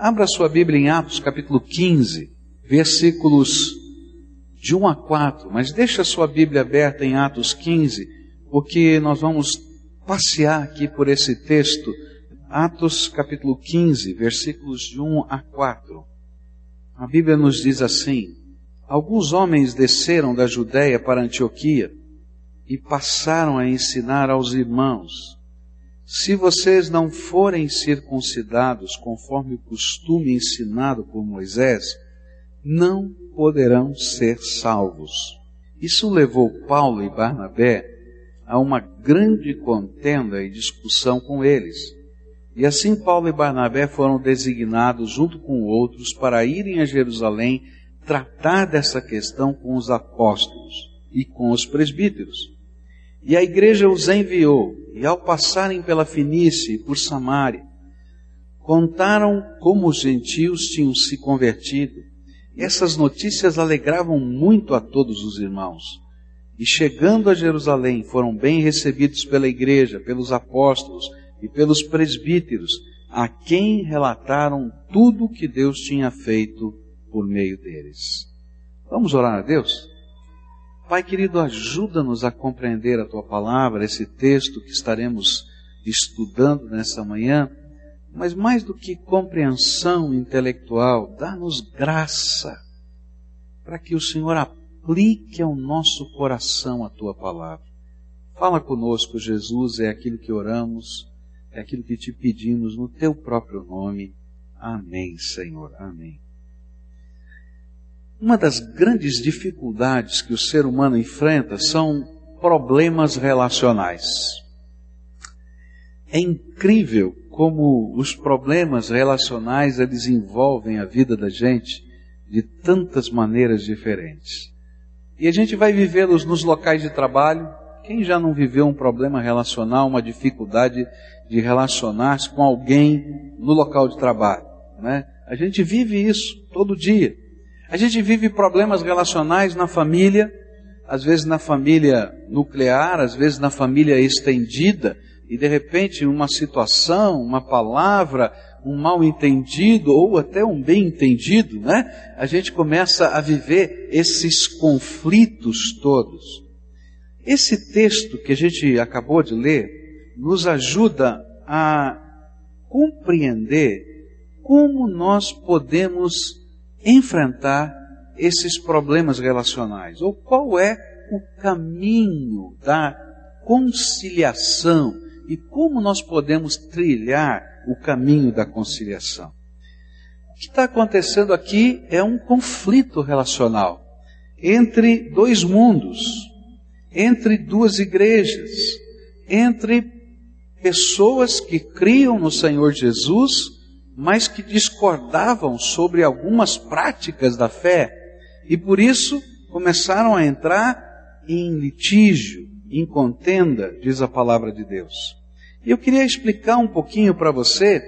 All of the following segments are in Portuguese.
Abra sua Bíblia em Atos capítulo 15, versículos de 1 a 4, mas deixa sua Bíblia aberta em Atos 15, porque nós vamos passear aqui por esse texto. Atos capítulo 15, versículos de 1 a 4. A Bíblia nos diz assim: Alguns homens desceram da Judéia para Antioquia e passaram a ensinar aos irmãos: Se vocês não forem circuncidados conforme o costume ensinado por Moisés, não poderão ser salvos. Isso levou Paulo e Barnabé a uma grande contenda e discussão com eles. E assim Paulo e Barnabé foram designados junto com outros para irem a Jerusalém tratar dessa questão com os apóstolos e com os presbíteros. E a igreja os enviou, e ao passarem pela Finícia e por Samaria, contaram como os gentios tinham se convertido. Essas notícias alegravam muito a todos os irmãos. E chegando a Jerusalém, foram bem recebidos pela igreja, pelos apóstolos e pelos presbíteros, a quem relataram tudo o que Deus tinha feito por meio deles. Vamos orar a Deus? Pai querido, ajuda-nos a compreender a tua palavra, esse texto que estaremos estudando nessa manhã, mas mais do que compreensão intelectual, dá-nos graça para que o Senhor aplique ao nosso coração a tua palavra. Fala conosco, Jesus, é aquilo que oramos, é aquilo que te pedimos no teu próprio nome. Amém, Senhor. Amém. Uma das grandes dificuldades que o ser humano enfrenta são problemas relacionais. É incrível como os problemas relacionais eles envolvem a vida da gente de tantas maneiras diferentes. E a gente vai vivê-los nos locais de trabalho. Quem já não viveu um problema relacional, uma dificuldade de relacionar-se com alguém no local de trabalho, né? A gente vive isso todo dia. A gente vive problemas relacionais na família, às vezes na família nuclear, às vezes na família estendida, e de repente uma situação, uma palavra, um mal entendido ou até um bem entendido, né? A gente começa a viver esses conflitos todos. Esse texto que a gente acabou de ler nos ajuda a compreender como nós podemos enfrentar esses problemas relacionais? Ou qual é o caminho da conciliação e como nós podemos trilhar o caminho da conciliação? O que está acontecendo aqui é um conflito relacional entre dois mundos, entre duas igrejas, entre pessoas que criam no Senhor Jesus mas que discordavam sobre algumas práticas da fé e por isso começaram a entrar em litígio, em contenda, diz a palavra de Deus. E eu queria explicar um pouquinho para você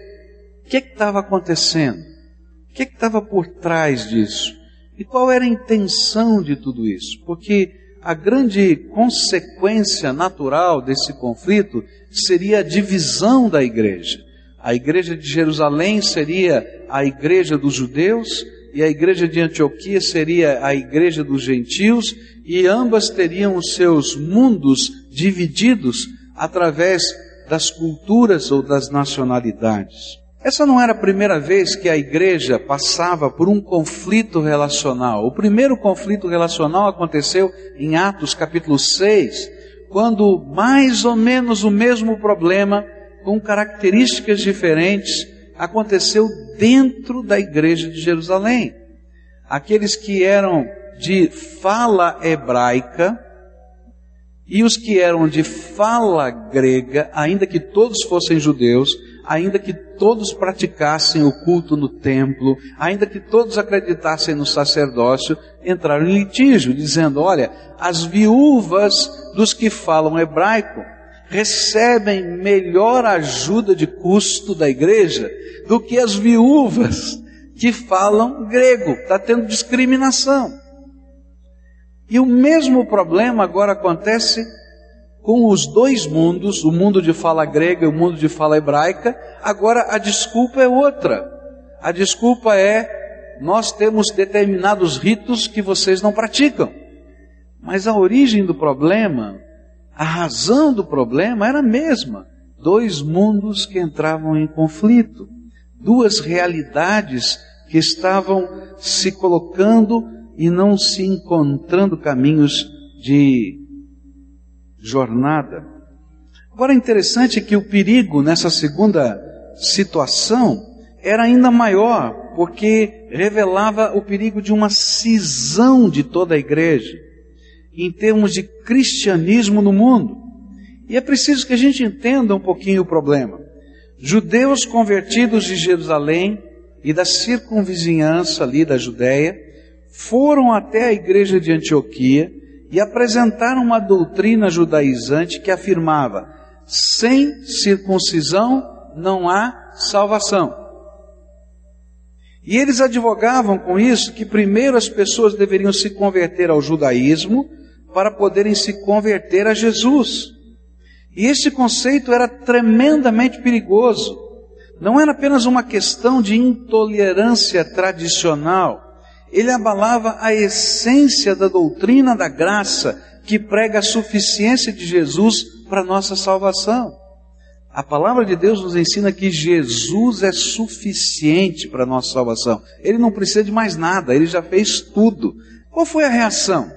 o que estava acontecendo, o que estava por trás disso e qual era a intenção de tudo isso, porque a grande consequência natural desse conflito seria a divisão da igreja. A igreja de Jerusalém seria a igreja dos judeus e a igreja de Antioquia seria a igreja dos gentios, e ambas teriam os seus mundos divididos através das culturas ou das nacionalidades. Essa não era a primeira vez que a igreja passava por um conflito relacional. O primeiro conflito relacional aconteceu em Atos capítulo 6, quando mais ou menos o mesmo problema com características diferentes, aconteceu dentro da igreja de Jerusalém. Aqueles que eram de fala hebraica e os que eram de fala grega, ainda que todos fossem judeus, ainda que todos praticassem o culto no templo, ainda que todos acreditassem no sacerdócio, entraram em litígio, dizendo: olha, as viúvas dos que falam hebraico recebem melhor ajuda de custo da igreja do que as viúvas que falam grego. Está tendo discriminação. E o mesmo problema agora acontece com os dois mundos, o mundo de fala grega e o mundo de fala hebraica. Agora a desculpa é outra. a desculpa é: nós temos determinados ritos que vocês não praticam. Mas a origem do problema, a razão do problema era a mesma. Dois mundos que entravam em conflito, duas realidades que estavam se colocando e não se encontrando caminhos de jornada. Agora é interessante que o perigo nessa segunda situação era ainda maior, porque revelava o perigo de uma cisão de toda a igreja, em termos de cristianismo no mundo. E é preciso que a gente entenda um pouquinho o problema. Judeus convertidos de Jerusalém e da circunvizinhança ali da Judéia foram até a igreja de Antioquia e apresentaram uma doutrina judaizante que afirmava: sem circuncisão não há salvação. E eles advogavam com isso que primeiro as pessoas deveriam se converter ao judaísmo para poderem se converter a Jesus. E esse conceito era tremendamente perigoso. Não era apenas uma questão de intolerância tradicional, ele abalava a essência da doutrina da graça que prega a suficiência de Jesus para nossa salvação. A palavra de Deus nos ensina que Jesus é suficiente para nossa salvação. Ele não precisa de mais nada, ele já fez tudo. Qual foi a reação?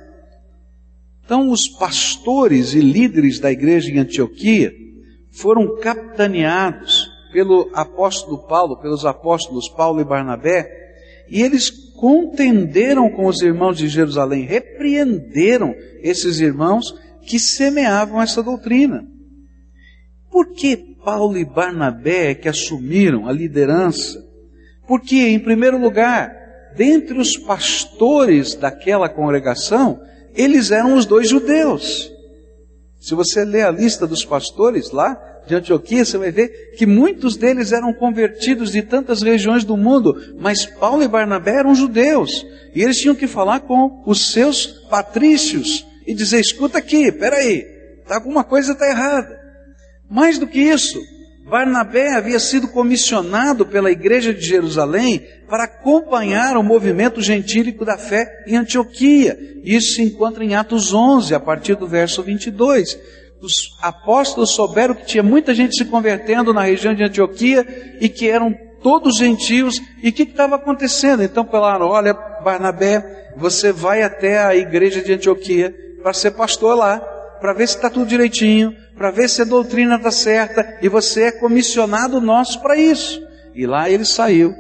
Então, os pastores e líderes da igreja em Antioquia foram capitaneados pelo apóstolo Paulo, pelos apóstolos Paulo e Barnabé, e eles contenderam com os irmãos de Jerusalém, repreenderam esses irmãos que semeavam essa doutrina. Por que Paulo e Barnabé é que assumiram a liderança? Porque, em primeiro lugar, dentre os pastores daquela congregação, eles eram os dois judeus. Se você ler a lista dos pastores lá de Antioquia, você vai ver que muitos deles eram convertidos de tantas regiões do mundo, mas Paulo e Barnabé eram judeus. E eles tinham que falar com os seus patrícios e dizer: escuta aqui, peraí, tá, alguma coisa está errada. Mais do que isso, Barnabé havia sido comissionado pela igreja de Jerusalém para acompanhar o movimento gentílico da fé em Antioquia. Isso se encontra em Atos 11, a partir do verso 22. Os apóstolos souberam que tinha muita gente se convertendo na região de Antioquia e que eram todos gentios. E o que estava acontecendo? Então falaram: Olha, Barnabé, você vai até a igreja de Antioquia para ser pastor lá, para ver se está tudo direitinho, para ver se a doutrina está certa, e você é comissionado nosso para isso. E lá ele saiu,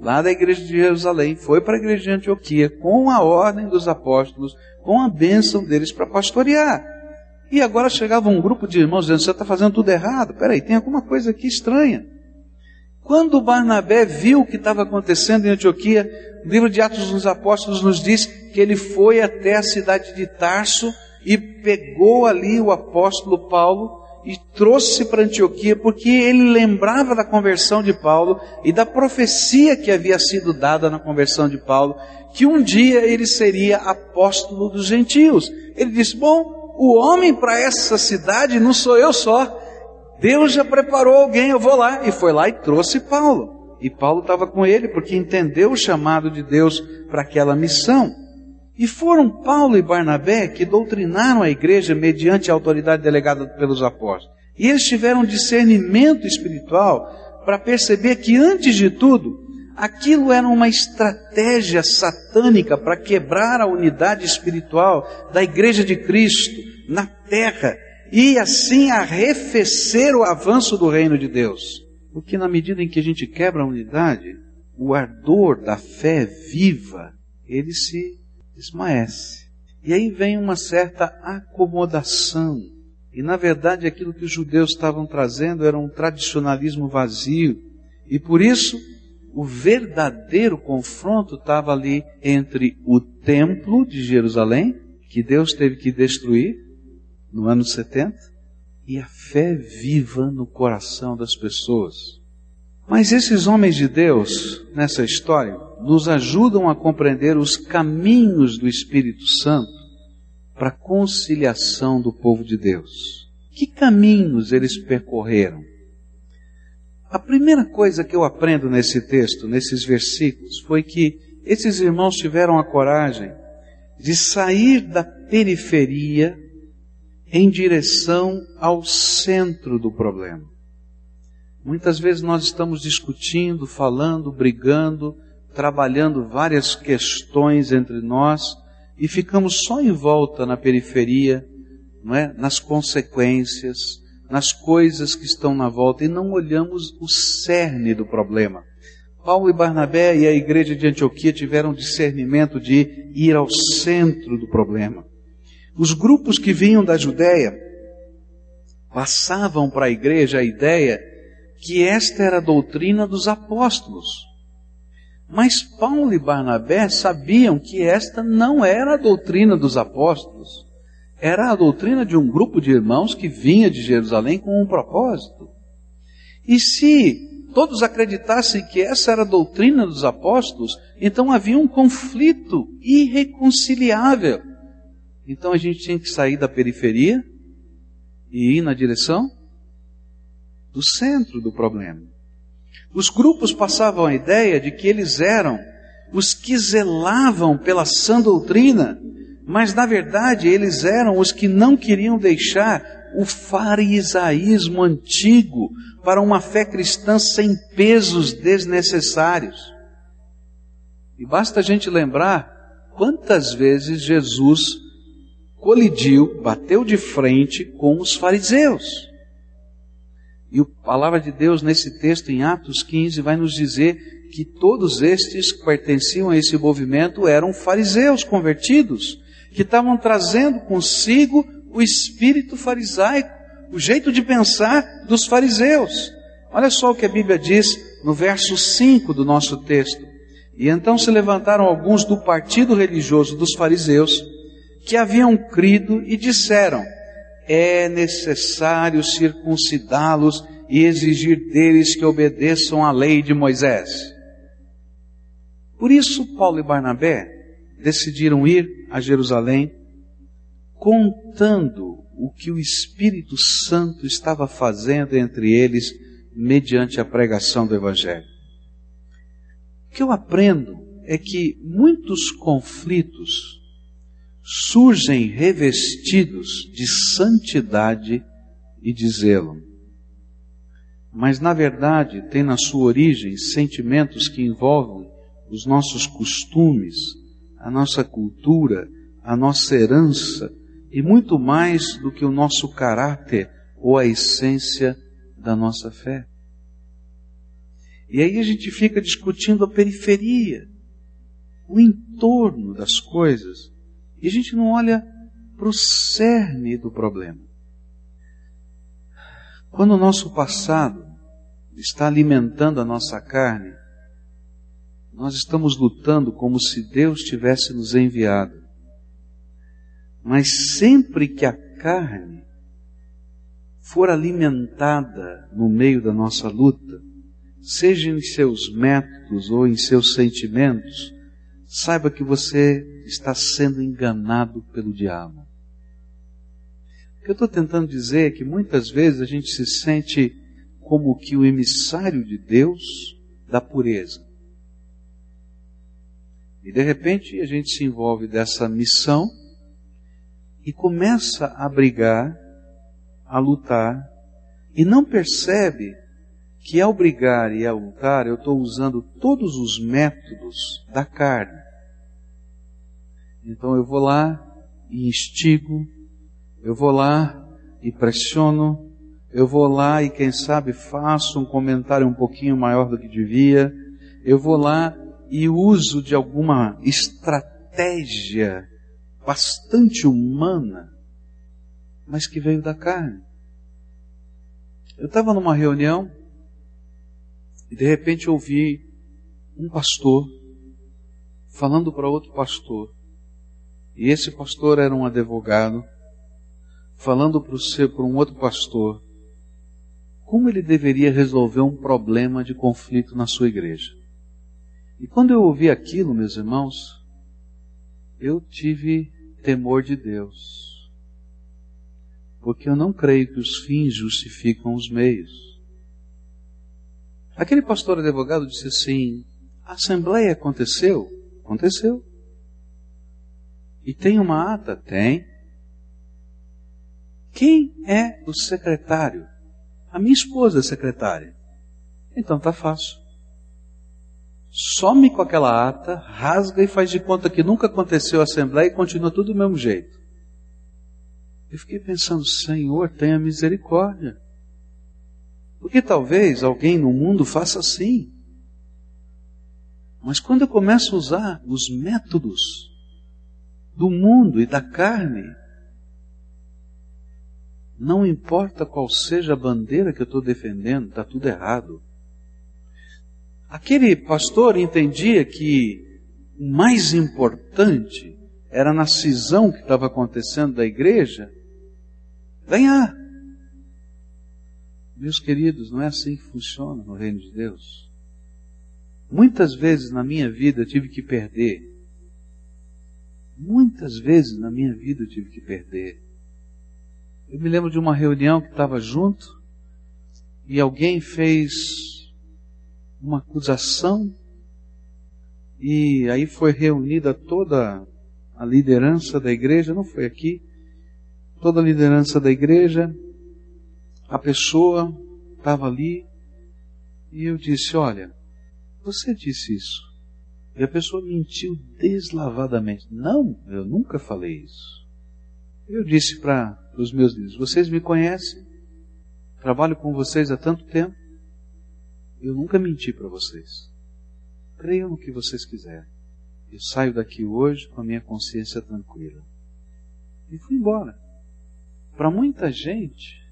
lá da igreja de Jerusalém, foi para a igreja de Antioquia, com a ordem dos apóstolos, com a bênção deles para pastorear. E agora chegava um grupo de irmãos dizendo: Você está fazendo tudo errado, peraí, tem alguma coisa aqui estranha. Quando Barnabé viu o que estava acontecendo em Antioquia, o livro de Atos dos Apóstolos nos diz que ele foi até a cidade de Tarso e pegou ali o apóstolo Paulo e trouxe para Antioquia, porque ele lembrava da conversão de Paulo e da profecia que havia sido dada na conversão de Paulo, que um dia ele seria apóstolo dos gentios. Ele disse: Bom, o homem para essa cidade não sou eu só, Deus já preparou alguém, eu vou lá. E foi lá e trouxe Paulo. E Paulo estava com ele porque entendeu o chamado de Deus para aquela missão. E foram Paulo e Barnabé que doutrinaram a igreja mediante a autoridade delegada pelos apóstolos. E eles tiveram discernimento espiritual para perceber que, antes de tudo, aquilo era uma estratégia satânica para quebrar a unidade espiritual da igreja de Cristo na terra e assim arrefecer o avanço do reino de Deus. Porque na medida em que a gente quebra a unidade, o ardor da fé viva, ele se esmaece. E aí vem uma certa acomodação. E na verdade aquilo que os judeus estavam trazendo era um tradicionalismo vazio. E por isso o verdadeiro confronto estava ali entre o templo de Jerusalém, que Deus teve que destruir no ano 70, e a fé viva no coração das pessoas. Mas esses homens de Deus, nessa história, nos ajudam a compreender os caminhos do Espírito Santo para a conciliação do povo de Deus. Que caminhos eles percorreram? A primeira coisa que eu aprendo nesse texto, nesses versículos, foi que esses irmãos tiveram a coragem de sair da periferia em direção ao centro do problema. Muitas vezes nós estamos discutindo, falando, brigando, trabalhando várias questões entre nós e ficamos só em volta na periferia, não é? Nas consequências, nas coisas que estão na volta e não olhamos o cerne do problema. Paulo e Barnabé e a igreja de Antioquia tiveram discernimento de ir ao centro do problema. Os grupos que vinham da Judéia passavam para a igreja a ideia que esta era a doutrina dos apóstolos. Mas Paulo e Barnabé sabiam que esta não era a doutrina dos apóstolos. Era a doutrina de um grupo de irmãos que vinha de Jerusalém com um propósito. E se todos acreditassem que essa era a doutrina dos apóstolos, então havia um conflito irreconciliável. Então a gente tinha que sair da periferia e ir na direção do centro do problema. Os grupos passavam a ideia de que eles eram os que zelavam pela sã doutrina, mas na verdade eles eram os que não queriam deixar o farisaísmo antigo para uma fé cristã sem pesos desnecessários. E basta a gente lembrar quantas vezes Jesus colidiu, bateu de frente com os fariseus. E a palavra de Deus nesse texto em Atos 15 vai nos dizer que todos estes que pertenciam a esse movimento eram fariseus convertidos, que estavam trazendo consigo o espírito farisaico, o jeito de pensar dos fariseus. Olha só o que a Bíblia diz no verso 5 do nosso texto. E então se levantaram alguns do partido religioso dos fariseus que haviam crido e disseram: é necessário circuncidá-los e exigir deles que obedeçam à lei de Moisés. Por isso, Paulo e Barnabé decidiram ir a Jerusalém contando o que o Espírito Santo estava fazendo entre eles mediante a pregação do Evangelho. O que eu aprendo é que muitos conflitos surgem revestidos de santidade e de zelo. Mas, na verdade, tem na sua origem sentimentos que envolvem os nossos costumes, a nossa cultura, a nossa herança e muito mais do que o nosso caráter ou a essência da nossa fé. E aí a gente fica discutindo a periferia, o entorno das coisas, e a gente não olha para o cerne do problema. Quando o nosso passado está alimentando a nossa carne, nós estamos lutando como se Deus tivesse nos enviado. Mas sempre que a carne for alimentada no meio da nossa luta, seja em seus métodos ou em seus sentimentos, saiba que você está sendo enganado pelo diabo. O que eu estou tentando dizer é que muitas vezes a gente se sente como que o emissário de Deus da pureza. E de repente a gente se envolve dessa missão e começa a brigar, a lutar, e não percebe que ao brigar e ao lutar eu estou usando todos os métodos da carne. Então eu vou lá e instigo, eu vou lá e pressiono, eu vou lá e quem sabe faço um comentário um pouquinho maior do que devia, eu vou lá e uso de alguma estratégia bastante humana, mas que veio da carne. Eu estava numa reunião e de repente ouvi um pastor falando para outro pastor e esse pastor era um advogado, falando para um outro pastor como ele deveria resolver um problema de conflito na sua igreja. E quando eu ouvi aquilo, meus irmãos, eu tive temor de Deus. Porque eu não creio que os fins justificam os meios. Aquele pastor advogado disse assim: a assembleia aconteceu? Aconteceu. E tem uma ata? Tem. Quem é o secretário? A minha esposa é secretária. Então tá fácil. Some com aquela ata, rasga e faz de conta que nunca aconteceu a assembleia e continua tudo do mesmo jeito. Eu fiquei pensando, Senhor, tenha misericórdia. Porque talvez alguém no mundo faça assim. Mas quando eu começo a usar os métodos do mundo e da carne, não importa qual seja a bandeira que eu estou defendendo, está tudo errado. Aquele pastor entendia que o mais importante era na cisão que estava acontecendo da igreja ganhar. Meus queridos, não é assim que funciona no reino de Deus. Muitas vezes na minha vida eu tive que perder. Muitas vezes na minha vida eu tive que perder. Eu me lembro de uma reunião que estava junto e alguém fez uma acusação e aí foi reunida toda a liderança da igreja, não foi aqui, toda a liderança da igreja a pessoa estava ali e eu disse: Olha, você disse isso. E a pessoa mentiu deslavadamente. Não, eu nunca falei isso. Eu disse para os meus líderes: Vocês me conhecem, trabalho com vocês há tanto tempo, eu nunca menti para vocês. Creiam no que vocês quiserem. Eu saio daqui hoje com a minha consciência tranquila. E fui embora. Para muita gente,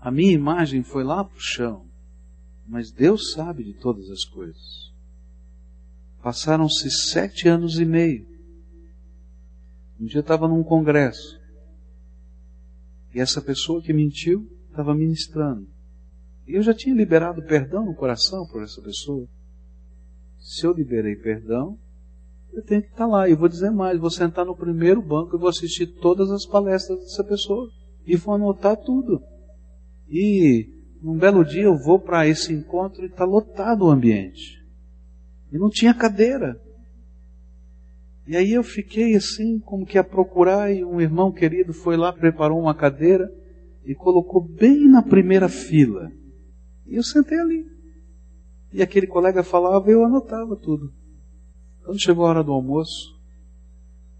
a minha imagem foi lá para o chão, mas Deus sabe de todas as coisas. Passaram-se sete anos e meio. Um dia eu estava num congresso e essa pessoa que mentiu estava ministrando. E eu já tinha liberado perdão no coração por essa pessoa. Se eu liberei perdão, eu tenho que estar lá. E vou dizer mais: vou sentar no primeiro banco e vou assistir todas as palestras dessa pessoa. E vou anotar tudo. E um belo dia eu vou para esse encontro e está lotado o ambiente. E não tinha cadeira. E aí eu fiquei assim, como que a procurar, e um irmão querido foi lá, preparou uma cadeira e colocou bem na primeira fila. E eu sentei ali. E aquele colega falava eu anotava tudo. Quando chegou a hora do almoço,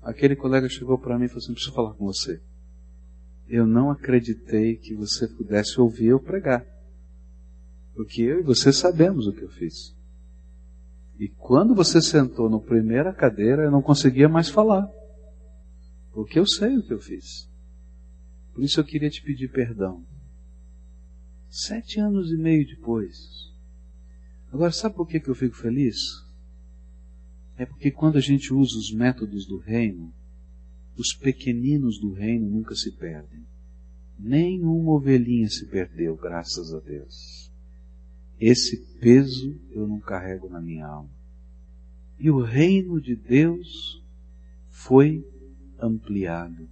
aquele colega chegou para mim e falou assim: preciso falar com você eu não acreditei que você pudesse ouvir eu pregar. Porque eu e você sabemos o que eu fiz. E quando você sentou na primeira cadeira, eu não conseguia mais falar. Porque eu sei o que eu fiz. Por isso eu queria te pedir perdão. Sete anos e meio depois. Agora, sabe por que, que eu fico feliz? É porque quando a gente usa os métodos do reino, os pequeninos do reino nunca se perdem. Nenhuma ovelhinha se perdeu, graças a Deus. Esse peso eu não carrego na minha alma. E o reino de Deus foi ampliado.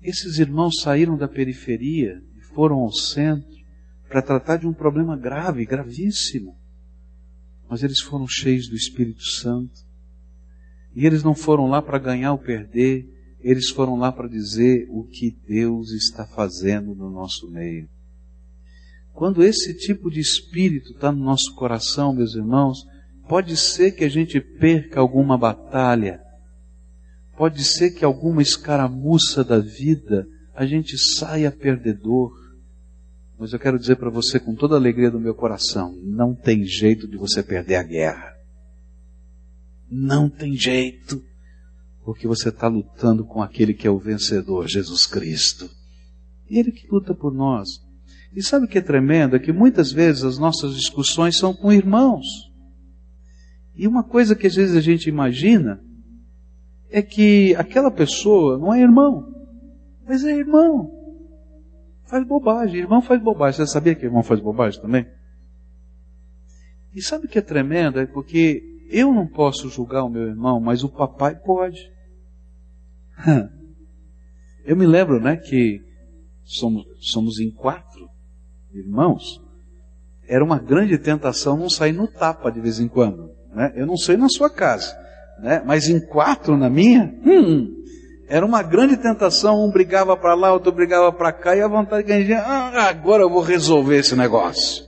Esses irmãos saíram da periferia e foram ao centro para tratar de um problema grave, gravíssimo. Mas eles foram cheios do Espírito Santo e eles não foram lá para ganhar ou perder, eles foram lá para dizer o que Deus está fazendo no nosso meio. Quando esse tipo de espírito está no nosso coração, meus irmãos, pode ser que a gente perca alguma batalha, pode ser que alguma escaramuça da vida a gente saia perdedor. Mas eu quero dizer para você com toda a alegria do meu coração: não tem jeito de você perder a guerra. Não tem jeito, porque você está lutando com aquele que é o vencedor, Jesus Cristo. Ele que luta por nós. E sabe o que é tremendo? É que muitas vezes as nossas discussões são com irmãos. E uma coisa que às vezes a gente imagina é que aquela pessoa não é irmão, mas é irmão. Faz bobagem, irmão faz bobagem. Você sabia que irmão faz bobagem também? E sabe o que é tremendo? É porque eu não posso julgar o meu irmão, mas o papai pode. Eu me lembro, né, que somos, somos em quatro irmãos. era uma grande tentação não sair no tapa de vez em quando. Né? Eu não sei na sua casa, né? mas em quatro na minha, hum, era uma grande tentação. Um brigava para lá, outro brigava para cá, e a vontade que a gente, ah, agora eu vou resolver esse negócio.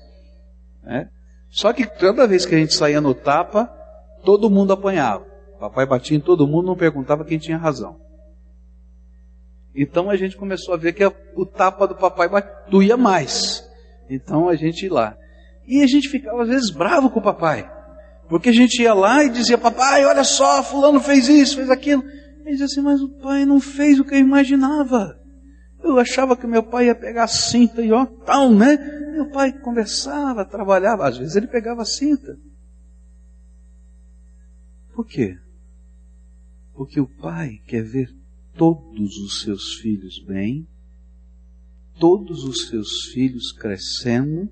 Né? Só que toda vez que a gente saía no tapa, todo mundo apanhava. Papai batia em todo mundo, não perguntava quem tinha razão. Então a gente começou a ver que o tapa do papai doía mais. Então a gente ia lá. E a gente ficava às vezes bravo com o papai. Porque a gente ia lá e dizia, papai, olha só, fulano fez isso, fez aquilo. Ele dizia assim, mas o pai não fez o que eu imaginava. Eu achava que meu pai ia pegar a cinta e ó, tal, né? Meu pai conversava, trabalhava, às vezes ele pegava a cinta. Por quê? Porque o pai quer ver todos os seus filhos bem, todos os seus filhos crescendo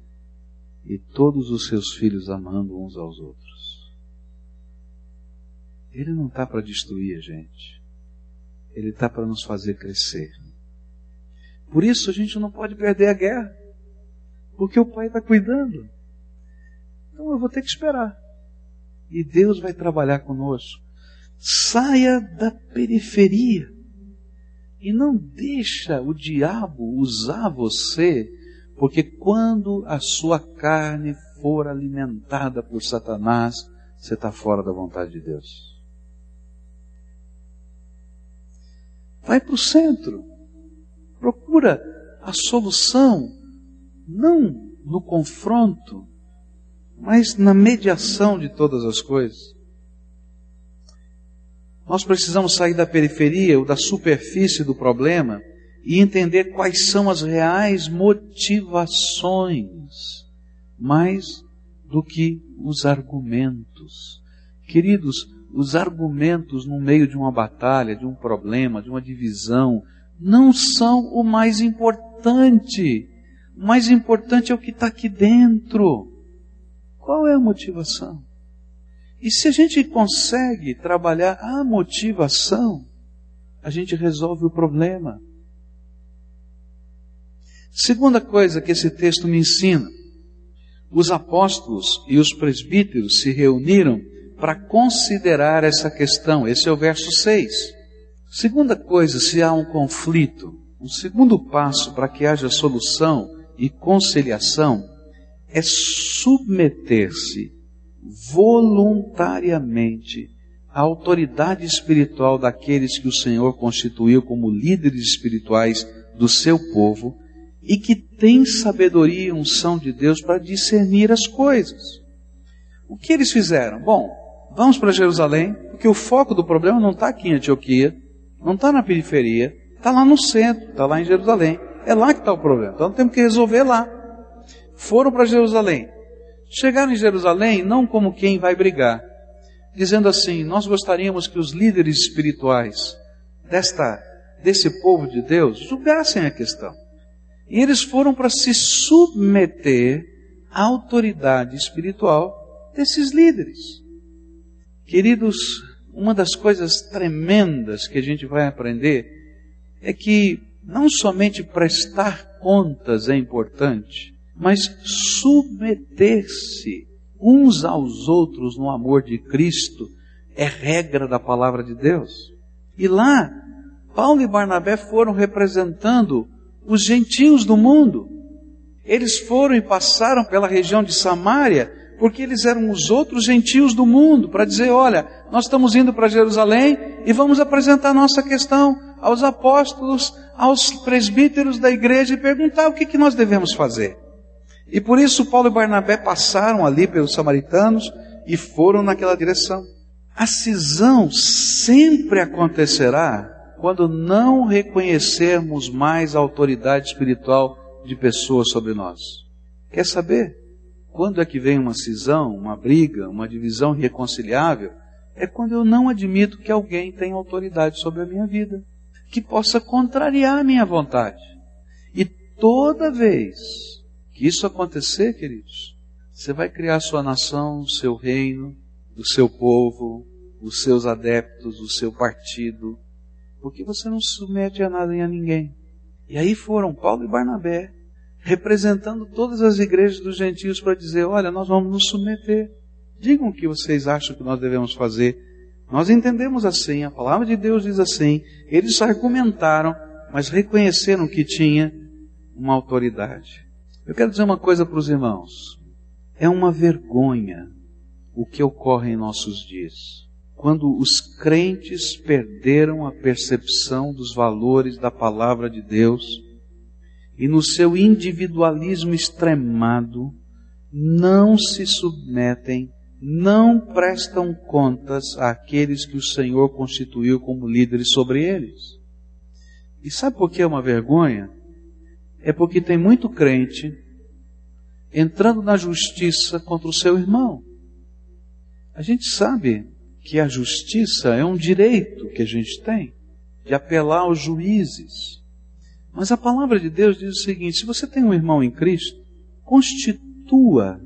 e todos os seus filhos amando uns aos outros. Ele não está para destruir a gente. Ele está para nos fazer crescer. Por isso a gente não pode perder a guerra. Porque o Pai está cuidando. Então eu vou ter que esperar. E Deus vai trabalhar conosco. Saia da periferia. E não deixa o diabo usar você porque quando a sua carne for alimentada por Satanás, você está fora da vontade de Deus. Vai para o centro. Procura a solução, não no confronto, mas na mediação de todas as coisas. Nós precisamos sair da periferia ou da superfície do problema e entender quais são as reais motivações, mais do que os argumentos. Queridos, os argumentos no meio de uma batalha, de um problema, de uma divisão, não são o mais importante. O mais importante é o que está aqui dentro. Qual é a motivação? E se a gente consegue trabalhar a motivação, a gente resolve o problema. Segunda coisa que esse texto me ensina: os apóstolos e os presbíteros se reuniram para considerar essa questão. Esse é o verso 6. Segunda coisa, se há um conflito, um segundo passo para que haja solução e conciliação é submeter-se voluntariamente à autoridade espiritual daqueles que o Senhor constituiu como líderes espirituais do seu povo e que tem sabedoria e unção de Deus para discernir as coisas. O que eles fizeram? Bom, vamos para Jerusalém, porque o foco do problema não está aqui em Antioquia, não está na periferia, está lá no centro, está lá em Jerusalém. É lá que está o problema. Então temos que resolver lá. Foram para Jerusalém. Chegaram em Jerusalém não como quem vai brigar, dizendo assim: Nós gostaríamos que os líderes espirituais desta, desse povo de Deus julgassem a questão. E eles foram para se submeter à autoridade espiritual desses líderes. Queridos, uma das coisas tremendas que a gente vai aprender é que não somente prestar contas é importante, mas submeter-se uns aos outros no amor de Cristo é regra da palavra de Deus. E lá, Paulo e Barnabé foram representando os gentios do mundo. Eles foram e passaram pela região de Samaria, porque eles eram os outros gentios do mundo, para dizer: olha, nós estamos indo para Jerusalém e vamos apresentar nossa questão aos apóstolos, aos presbíteros da igreja e perguntar o que, que nós devemos fazer. E por isso Paulo e Barnabé passaram ali pelos samaritanos e foram naquela direção. A cisão sempre acontecerá quando não reconhecermos mais a autoridade espiritual de pessoas sobre nós. Quer saber? Quando é que vem uma cisão, uma briga, uma divisão irreconciliável? É quando eu não admito que alguém tem autoridade sobre a minha vida, que possa contrariar a minha vontade. E toda vez que isso acontecer, queridos, você vai criar sua nação, o seu reino, o seu povo, os seus adeptos, o seu partido, porque você não se submete a nada e a ninguém. E aí foram Paulo e Barnabé representando todas as igrejas dos gentios para dizer: olha, nós vamos nos submeter. Digam o que vocês acham que nós devemos fazer. Nós entendemos assim, a palavra de Deus diz assim. Eles argumentaram, mas reconheceram que tinha uma autoridade. Eu quero dizer uma coisa para os irmãos. É uma vergonha o que ocorre em nossos dias. Quando os crentes perderam a percepção dos valores da palavra de Deus e no seu individualismo extremado não se submetem, não prestam contas àqueles que o Senhor constituiu como líderes sobre eles. E sabe por que é uma vergonha? É porque tem muito crente entrando na justiça contra o seu irmão. A gente sabe que a justiça é um direito que a gente tem de apelar aos juízes. Mas a palavra de Deus diz o seguinte: se você tem um irmão em Cristo, constitua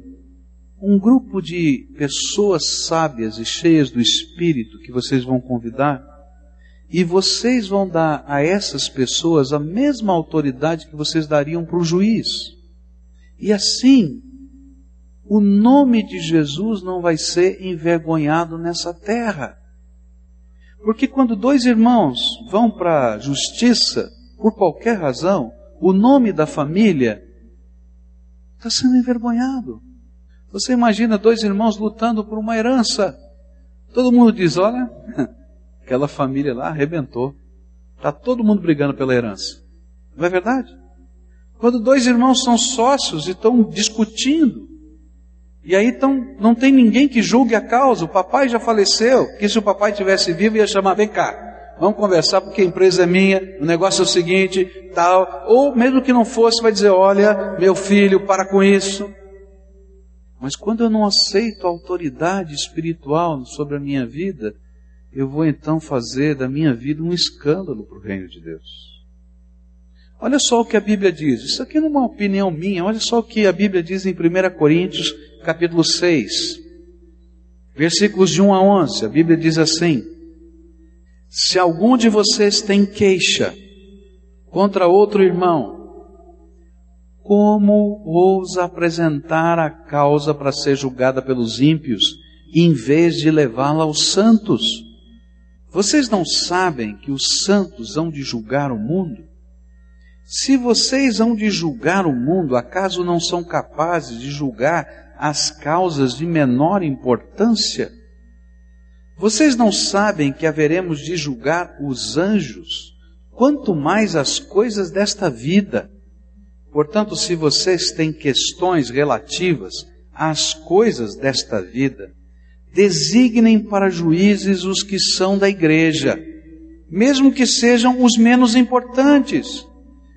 um grupo de pessoas sábias e cheias do Espírito que vocês vão convidar, e vocês vão dar a essas pessoas a mesma autoridade que vocês dariam para o juiz. E assim, o nome de Jesus não vai ser envergonhado nessa terra. Porque quando dois irmãos vão para a justiça, por qualquer razão, o nome da família está sendo envergonhado. Você imagina dois irmãos lutando por uma herança. Todo mundo diz: olha, aquela família lá arrebentou. Está todo mundo brigando pela herança. Não é verdade? Quando dois irmãos são sócios e estão discutindo, e aí então não tem ninguém que julgue a causa, o papai já faleceu, que se o papai tivesse vivo ia chamar, vem cá, vamos conversar porque a empresa é minha, o negócio é o seguinte, tal, ou mesmo que não fosse, vai dizer, olha, meu filho, para com isso. Mas quando eu não aceito a autoridade espiritual sobre a minha vida, eu vou então fazer da minha vida um escândalo para o reino de Deus. Olha só o que a Bíblia diz. Isso aqui não é uma opinião minha. Olha só o que a Bíblia diz em 1 Coríntios, capítulo 6, versículos de 1 a 11. A Bíblia diz assim: Se algum de vocês tem queixa contra outro irmão, como ousa apresentar a causa para ser julgada pelos ímpios, em vez de levá-la aos santos? Vocês não sabem que os santos hão de julgar o mundo? Se vocês hão de julgar o mundo, acaso não são capazes de julgar as causas de menor importância? Vocês não sabem que haveremos de julgar os anjos, quanto mais as coisas desta vida. Portanto, se vocês têm questões relativas às coisas desta vida, designem para juízes os que são da igreja, mesmo que sejam os menos importantes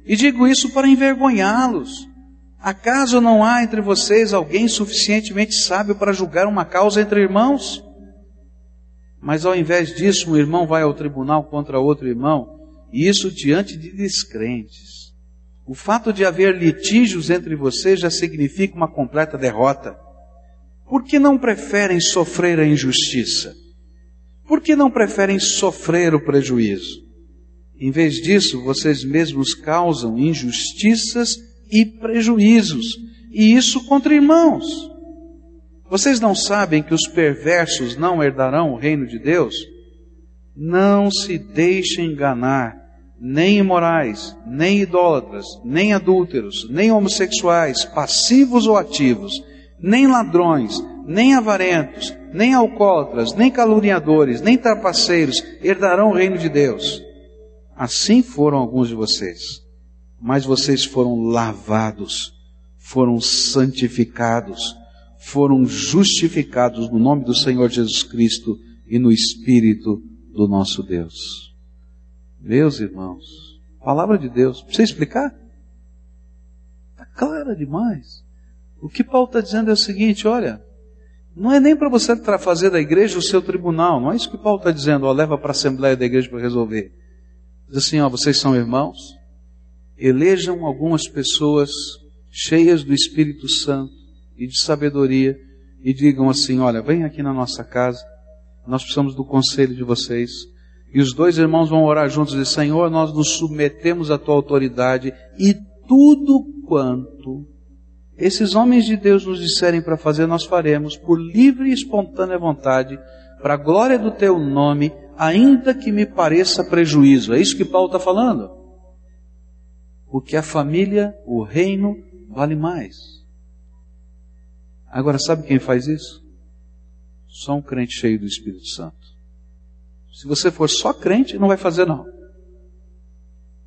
e digo isso para envergonhá-los. Acaso não há entre vocês alguém suficientemente sábio para julgar uma causa entre irmãos? Mas ao invés disso, um irmão vai ao tribunal contra outro irmão, e isso diante de descrentes. O fato de haver litígios entre vocês já significa uma completa derrota. Por que não preferem sofrer a injustiça? Por que não preferem sofrer o prejuízo? Em vez disso, vocês mesmos causam injustiças e prejuízos, e isso contra irmãos. Vocês não sabem que os perversos não herdarão o reino de Deus? Não se deixem enganar, nem imorais, nem idólatras, nem adúlteros, nem homossexuais, passivos ou ativos, nem ladrões, nem avarentos, nem alcoólatras, nem caluniadores, nem trapaceiros herdarão o reino de Deus. Assim foram alguns de vocês, mas vocês foram lavados, foram santificados, foram justificados no nome do Senhor Jesus Cristo e no Espírito do nosso Deus. Meus irmãos, palavra de Deus, precisa explicar? Está clara demais. O que Paulo está dizendo é o seguinte: olha, não é nem para você fazer da igreja o seu tribunal, não é isso que Paulo está dizendo, ó, leva para a Assembleia da igreja para resolver. Diz assim, ó, vocês são irmãos, elejam algumas pessoas cheias do Espírito Santo e de sabedoria e digam assim, olha, vem aqui na nossa casa, nós precisamos do conselho de vocês. E os dois irmãos vão orar juntos e dizer, Senhor, nós nos submetemos à tua autoridade e tudo quanto esses homens de Deus nos disserem para fazer, nós faremos por livre e espontânea vontade, para a glória do teu nome, ainda que me pareça prejuízo. É isso que Paulo está falando. Porque a família, o reino, vale mais. Agora, sabe quem faz isso? Só um crente cheio do Espírito Santo. Se você for só crente, não vai fazer não.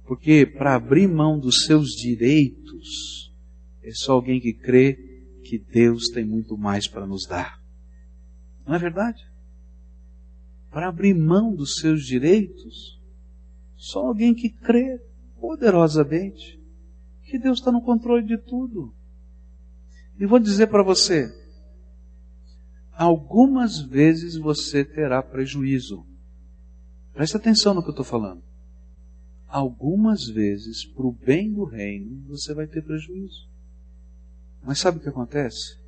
Porque para abrir mão dos seus direitos, é só alguém que crê que Deus tem muito mais para nos dar. Não é verdade? Para abrir mão dos seus direitos, só alguém que crê poderosamente que Deus está no controle de tudo. E vou dizer para você, algumas vezes você terá prejuízo. Preste atenção no que eu estou falando. Algumas vezes, para o bem do reino, você vai ter prejuízo. Mas sabe o que acontece?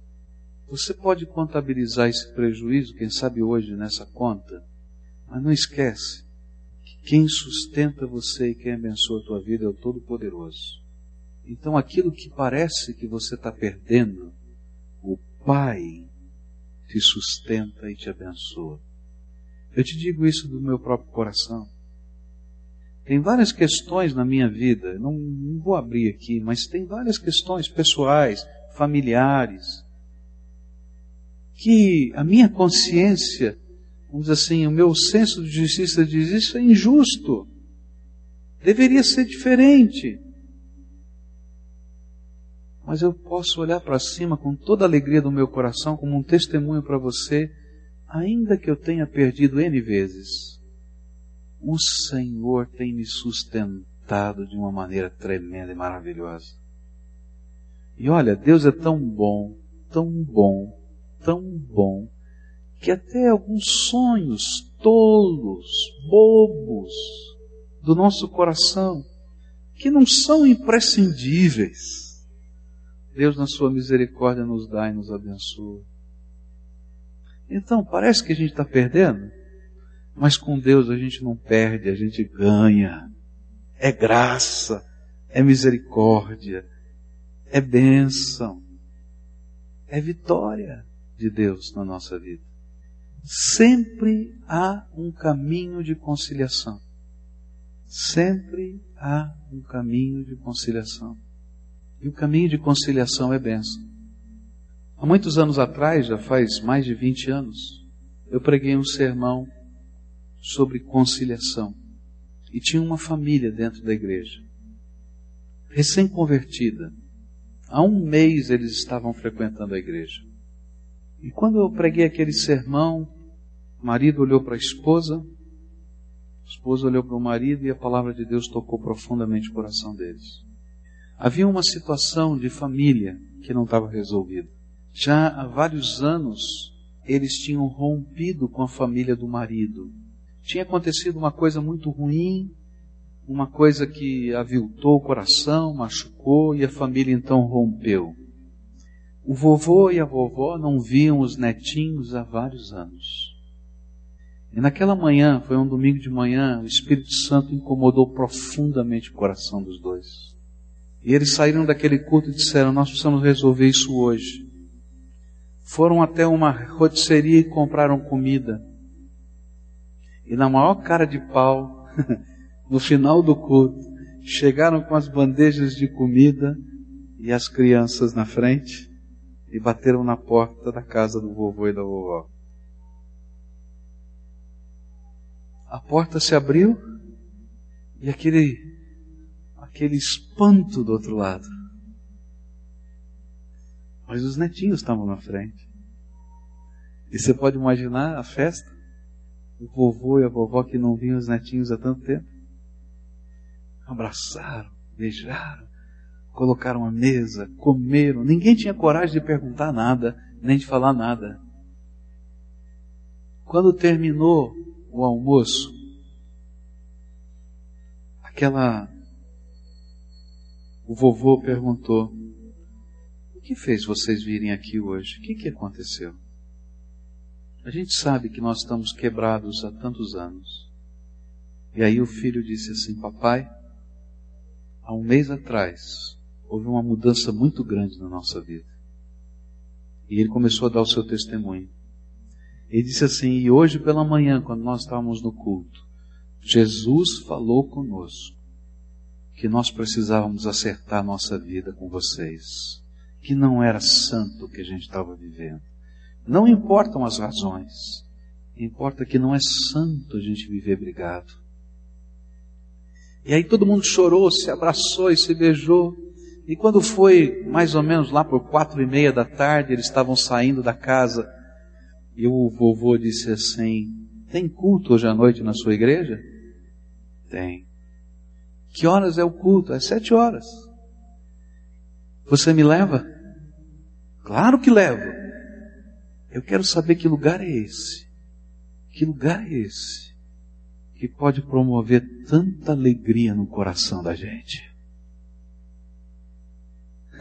Você pode contabilizar esse prejuízo, quem sabe hoje, nessa conta, mas não esquece que quem sustenta você e quem abençoa a tua vida é o Todo-Poderoso. Então aquilo que parece que você está perdendo, o Pai te sustenta e te abençoa. Eu te digo isso do meu próprio coração. Tem várias questões na minha vida, não, não vou abrir aqui, mas tem várias questões pessoais, familiares, que a minha consciência, vamos dizer assim, o meu senso de justiça diz isso é injusto. Deveria ser diferente. Mas eu posso olhar para cima com toda a alegria do meu coração, como um testemunho para você, ainda que eu tenha perdido N vezes, o Senhor tem me sustentado de uma maneira tremenda e maravilhosa. E olha, Deus é tão bom, tão bom, tão bom, que até alguns sonhos tolos, bobos do nosso coração, que não são imprescindíveis, Deus, na sua misericórdia, nos dá e nos abençoa. Então, parece que a gente está perdendo, mas com Deus a gente não perde, a gente ganha. É graça, é misericórdia, é bênção, é vitória de Deus na nossa vida. Sempre há um caminho de conciliação. Sempre há um caminho de conciliação. E o caminho de conciliação é benção. Há muitos anos atrás, já faz mais de 20 anos, eu preguei um sermão sobre conciliação. E tinha uma família dentro da igreja, recém-convertida. Há um mês eles estavam frequentando a igreja. E quando eu preguei aquele sermão, o marido olhou para a esposa, a esposa olhou para o marido e a palavra de Deus tocou profundamente o coração deles. Havia uma situação de família que não estava resolvida. Já há vários anos eles tinham rompido com a família do marido. Tinha acontecido uma coisa muito ruim, uma coisa que aviltou o coração, machucou e a família então rompeu. O vovô e a vovó não viam os netinhos há vários anos. E naquela manhã, foi um domingo de manhã, o Espírito Santo incomodou profundamente o coração dos dois. E eles saíram daquele culto e disseram: Nós precisamos resolver isso hoje. Foram até uma rotisseria e compraram comida. E na maior cara de pau, no final do culto, chegaram com as bandejas de comida e as crianças na frente e bateram na porta da casa do vovô e da vovó. A porta se abriu e aquele aquele espanto do outro lado. Mas os netinhos estavam na frente. E você pode imaginar a festa? O vovô e a vovó que não vinham os netinhos há tanto tempo. Abraçaram, beijaram, colocaram a mesa, comeram. Ninguém tinha coragem de perguntar nada, nem de falar nada. Quando terminou o almoço, aquela o vovô perguntou: O que fez vocês virem aqui hoje? O que, que aconteceu? A gente sabe que nós estamos quebrados há tantos anos. E aí o filho disse assim: Papai, há um mês atrás, houve uma mudança muito grande na nossa vida. E ele começou a dar o seu testemunho. Ele disse assim: E hoje pela manhã, quando nós estávamos no culto, Jesus falou conosco que nós precisávamos acertar nossa vida com vocês, que não era santo o que a gente estava vivendo. Não importam as razões, importa que não é santo a gente viver brigado. E aí todo mundo chorou, se abraçou e se beijou. E quando foi mais ou menos lá por quatro e meia da tarde, eles estavam saindo da casa, e o vovô disse assim: Tem culto hoje à noite na sua igreja? Tem. Que horas é o culto? É sete horas. Você me leva? Claro que levo. Eu quero saber que lugar é esse. Que lugar é esse que pode promover tanta alegria no coração da gente?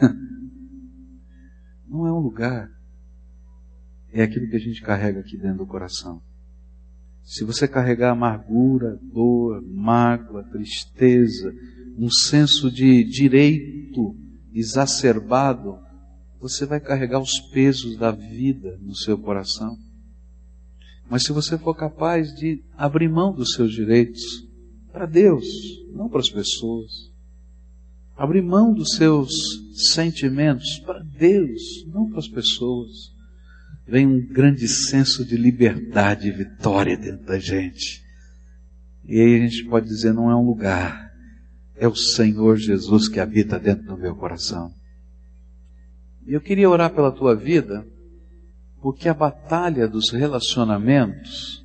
Não é um lugar, é aquilo que a gente carrega aqui dentro do coração. Se você carregar amargura, dor, mágoa, tristeza, um senso de direito exacerbado, você vai carregar os pesos da vida no seu coração. Mas se você for capaz de abrir mão dos seus direitos para Deus, não para as pessoas, abrir mão dos seus sentimentos para Deus, não para as pessoas. Vem um grande senso de liberdade e vitória dentro da gente. E aí a gente pode dizer: não é um lugar, é o Senhor Jesus que habita dentro do meu coração. E eu queria orar pela tua vida, porque a batalha dos relacionamentos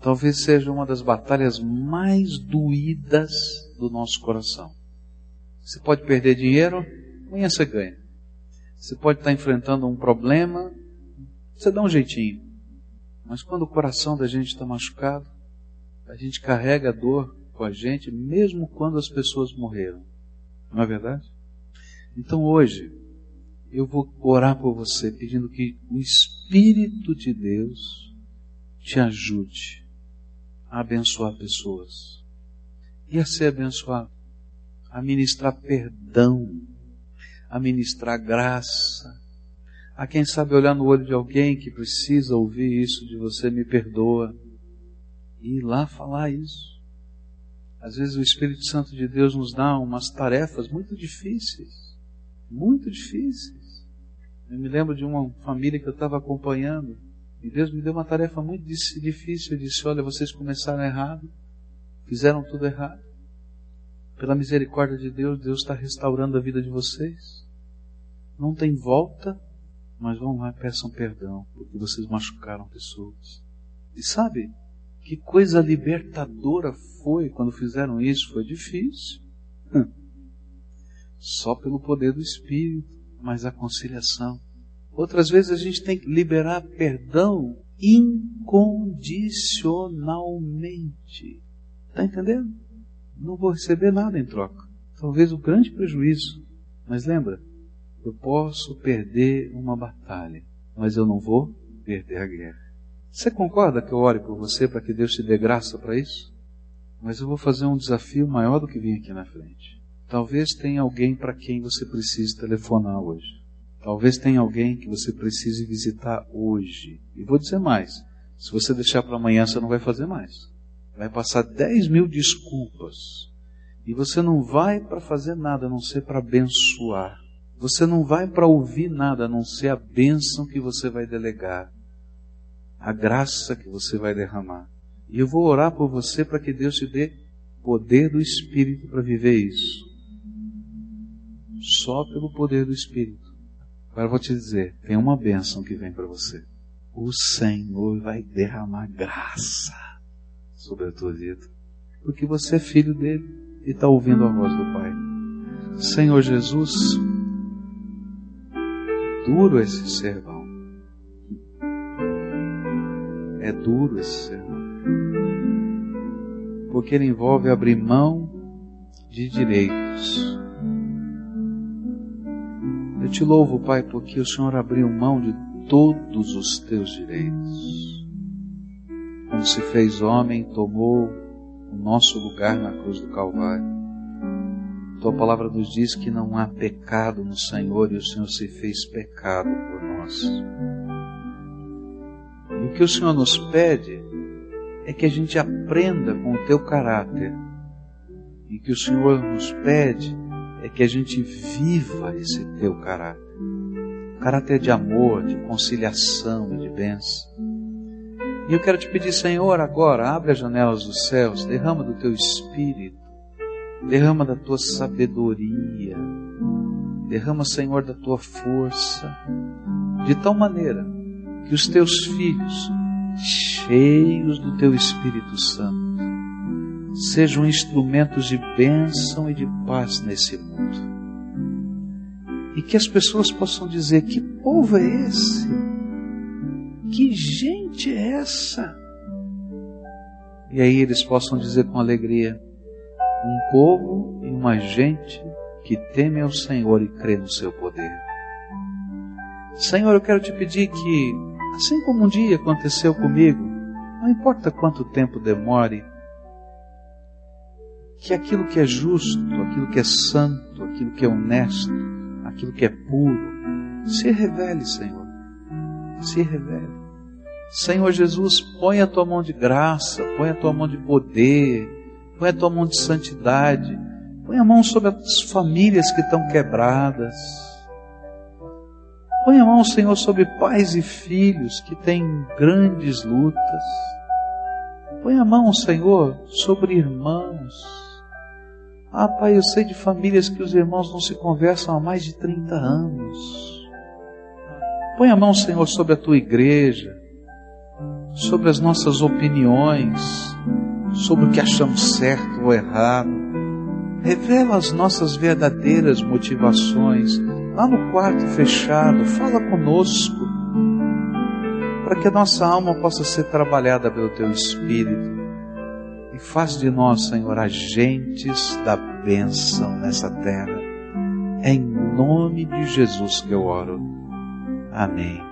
talvez seja uma das batalhas mais doídas do nosso coração. Você pode perder dinheiro, amanhã você ganha. Você pode estar enfrentando um problema, você dá um jeitinho. Mas quando o coração da gente está machucado, a gente carrega a dor com a gente, mesmo quando as pessoas morreram. Não é verdade? Então hoje, eu vou orar por você, pedindo que o Espírito de Deus te ajude a abençoar pessoas e a ser abençoado a ministrar perdão, a ministrar graça, a quem sabe olhar no olho de alguém que precisa ouvir isso de você, me perdoa, e ir lá falar isso. Às vezes o Espírito Santo de Deus nos dá umas tarefas muito difíceis, muito difíceis. Eu me lembro de uma família que eu estava acompanhando, e Deus me deu uma tarefa muito difícil. Eu disse: Olha, vocês começaram errado, fizeram tudo errado. Pela misericórdia de Deus, Deus está restaurando a vida de vocês. Não tem volta, mas vão lá e peçam perdão, porque vocês machucaram pessoas. E sabe, que coisa libertadora foi quando fizeram isso? Foi difícil. Só pelo poder do Espírito, mas a conciliação. Outras vezes a gente tem que liberar perdão incondicionalmente. Está entendendo? não vou receber nada em troca. Talvez o grande prejuízo. Mas lembra, eu posso perder uma batalha, mas eu não vou perder a guerra. Você concorda que eu ore por você para que Deus te dê graça para isso? Mas eu vou fazer um desafio maior do que vem aqui na frente. Talvez tenha alguém para quem você precise telefonar hoje. Talvez tenha alguém que você precise visitar hoje. E vou dizer mais: se você deixar para amanhã, você não vai fazer mais vai passar 10 mil desculpas. E você não vai para fazer nada a não ser para abençoar. Você não vai para ouvir nada a não ser a bênção que você vai delegar, a graça que você vai derramar. E eu vou orar por você para que Deus te dê poder do Espírito para viver isso. Só pelo poder do Espírito. Agora eu vou te dizer: tem uma bênção que vem para você. O Senhor vai derramar graça sobre a tua vida, porque você é filho dele e está ouvindo a voz do Pai. Senhor Jesus, duro esse sermão. É duro esse sermão. Porque ele envolve abrir mão de direitos. Eu te louvo, Pai, porque o Senhor abriu mão de todos os teus direitos quando se fez homem, tomou o nosso lugar na cruz do Calvário. tua palavra nos diz que não há pecado no Senhor e o Senhor se fez pecado por nós. E o que o Senhor nos pede é que a gente aprenda com o teu caráter. E que o Senhor nos pede é que a gente viva esse teu caráter. Caráter de amor, de conciliação e de bênção. E eu quero te pedir, Senhor, agora, abre as janelas dos céus, derrama do teu espírito, derrama da tua sabedoria, derrama, Senhor, da tua força, de tal maneira que os teus filhos, cheios do teu Espírito Santo, sejam instrumentos de bênção e de paz nesse mundo. E que as pessoas possam dizer: que povo é esse? Que gente é essa? E aí eles possam dizer com alegria: um povo e uma gente que teme ao Senhor e crê no seu poder. Senhor, eu quero te pedir que, assim como um dia aconteceu comigo, não importa quanto tempo demore, que aquilo que é justo, aquilo que é santo, aquilo que é honesto, aquilo que é puro, se revele, Senhor. Se revele. Senhor Jesus, põe a tua mão de graça, põe a tua mão de poder, põe a tua mão de santidade, põe a mão sobre as famílias que estão quebradas. Põe a mão, Senhor, sobre pais e filhos que têm grandes lutas. Põe a mão, Senhor, sobre irmãos ah, Pai, eu sei de famílias que os irmãos não se conversam há mais de 30 anos. Põe a mão, Senhor, sobre a tua igreja, sobre as nossas opiniões, sobre o que achamos certo ou errado. Revela as nossas verdadeiras motivações. Lá no quarto fechado, fala conosco, para que a nossa alma possa ser trabalhada pelo teu Espírito e faz de nós, Senhor, agentes da bênção nessa terra. É em nome de Jesus que eu oro. Amém.